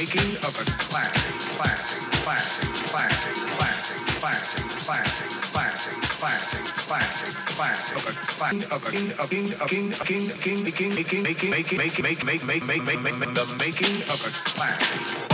making of a classic, classic, classic, classic, classic, classic, classic, classic, classic, classic, classic, of a classic of a king, a king, a king, a king, a king, a king, making, making, making, making, making, making, making, making, the making of a classic.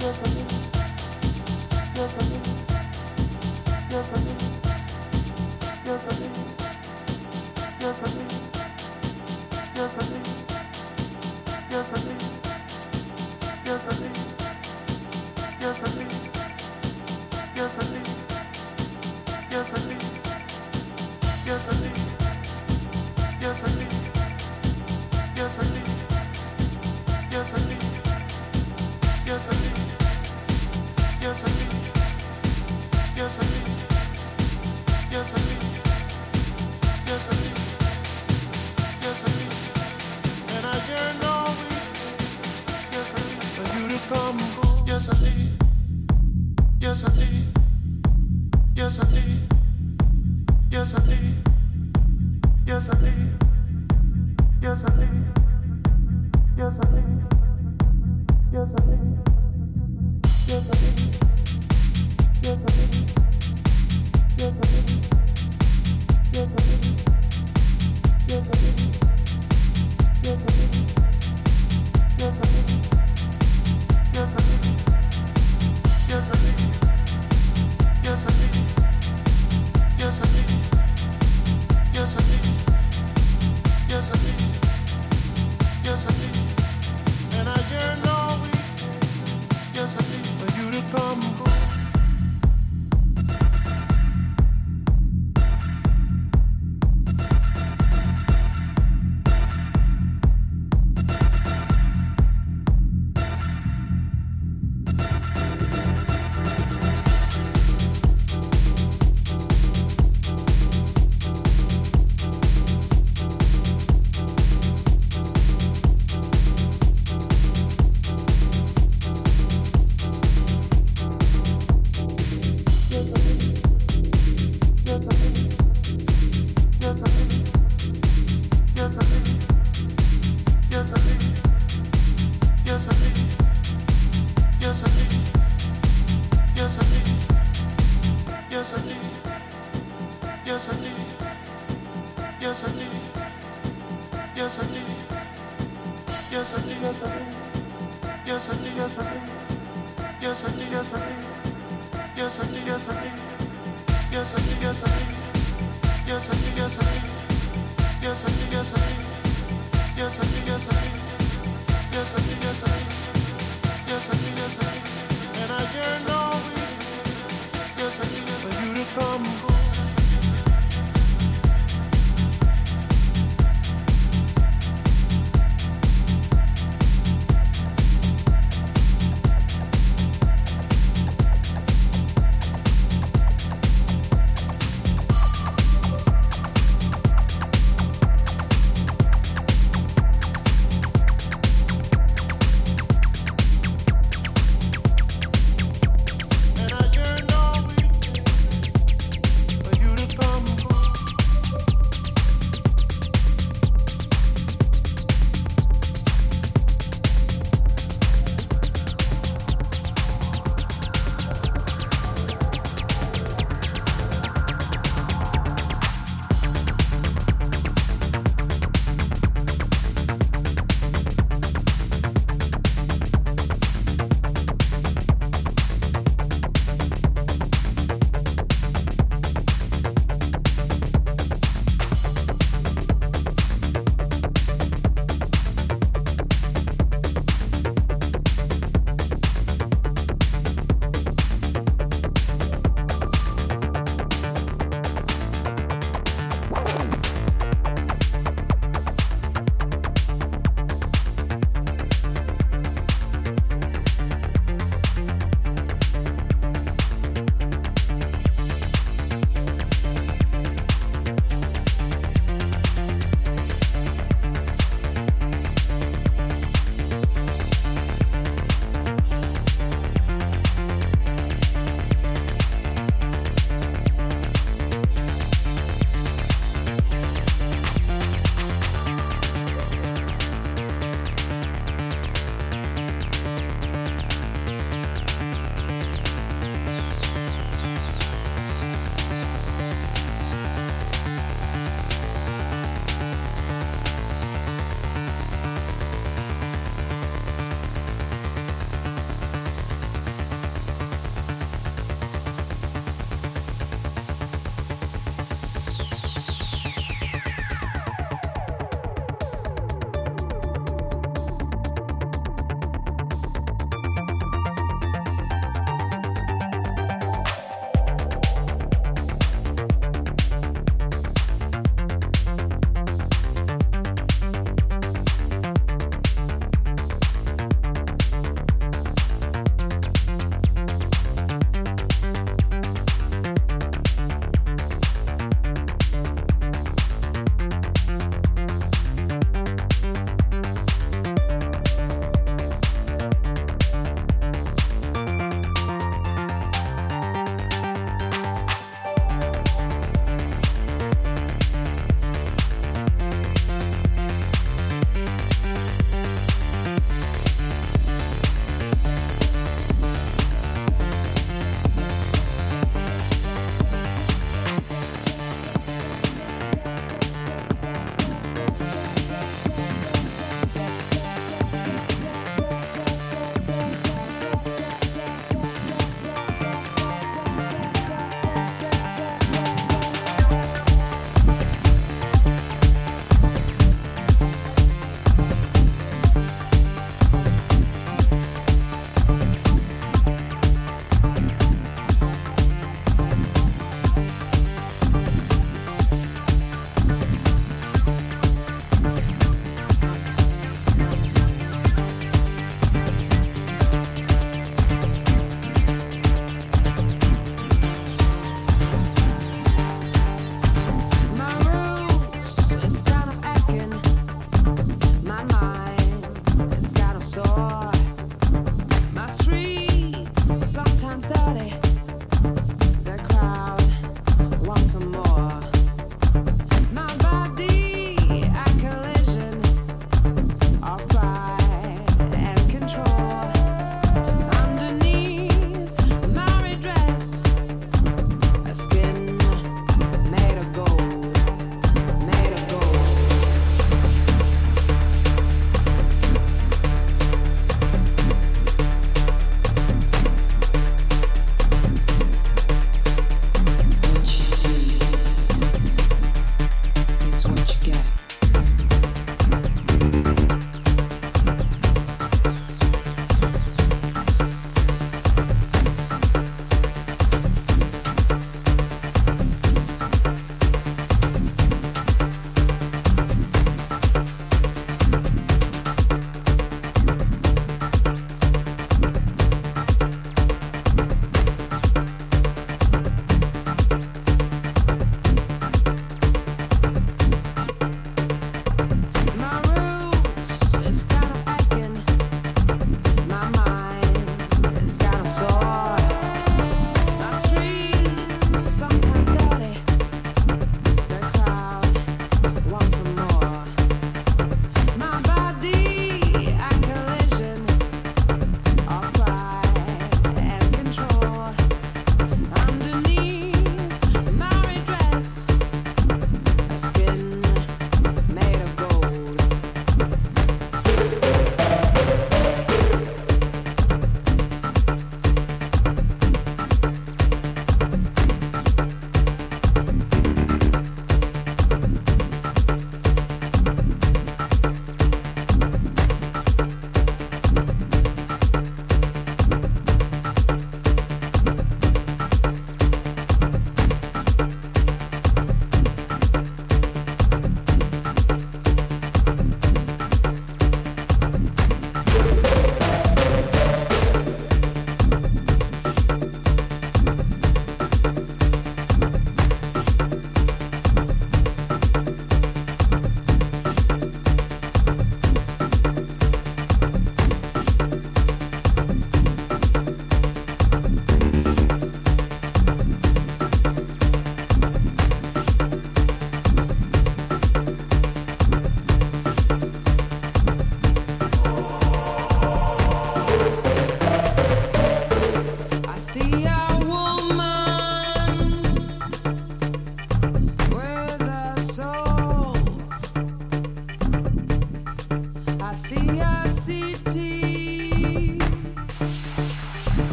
Thank you. For you to come.